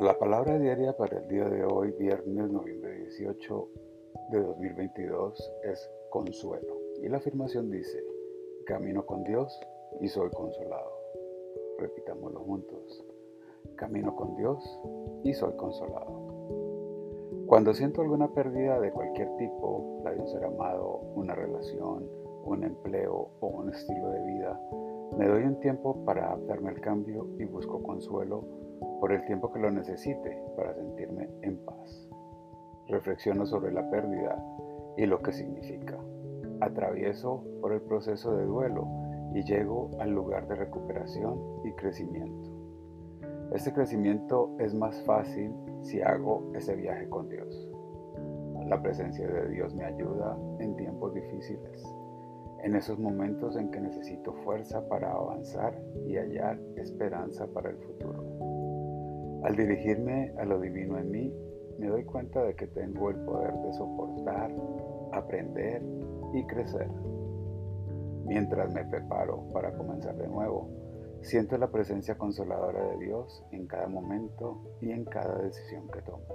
La palabra diaria para el día de hoy, viernes noviembre 18 de 2022, es consuelo. Y la afirmación dice, camino con Dios y soy consolado. Repitámoslo juntos. Camino con Dios y soy consolado. Cuando siento alguna pérdida de cualquier tipo, la de un ser amado, una relación, un empleo o un estilo de vida, me doy un tiempo para adaptarme al cambio y busco consuelo por el tiempo que lo necesite para sentirme en paz. Reflexiono sobre la pérdida y lo que significa. Atravieso por el proceso de duelo y llego al lugar de recuperación y crecimiento. Este crecimiento es más fácil si hago ese viaje con Dios. La presencia de Dios me ayuda en tiempos difíciles en esos momentos en que necesito fuerza para avanzar y hallar esperanza para el futuro. Al dirigirme a lo divino en mí, me doy cuenta de que tengo el poder de soportar, aprender y crecer. Mientras me preparo para comenzar de nuevo, siento la presencia consoladora de Dios en cada momento y en cada decisión que tomo.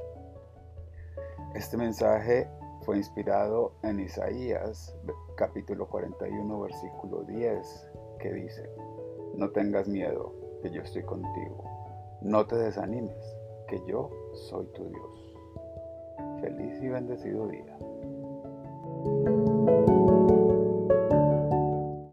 Este mensaje fue inspirado en Isaías capítulo 41 versículo 10 que dice, no tengas miedo, que yo estoy contigo, no te desanimes, que yo soy tu Dios. Feliz y bendecido día.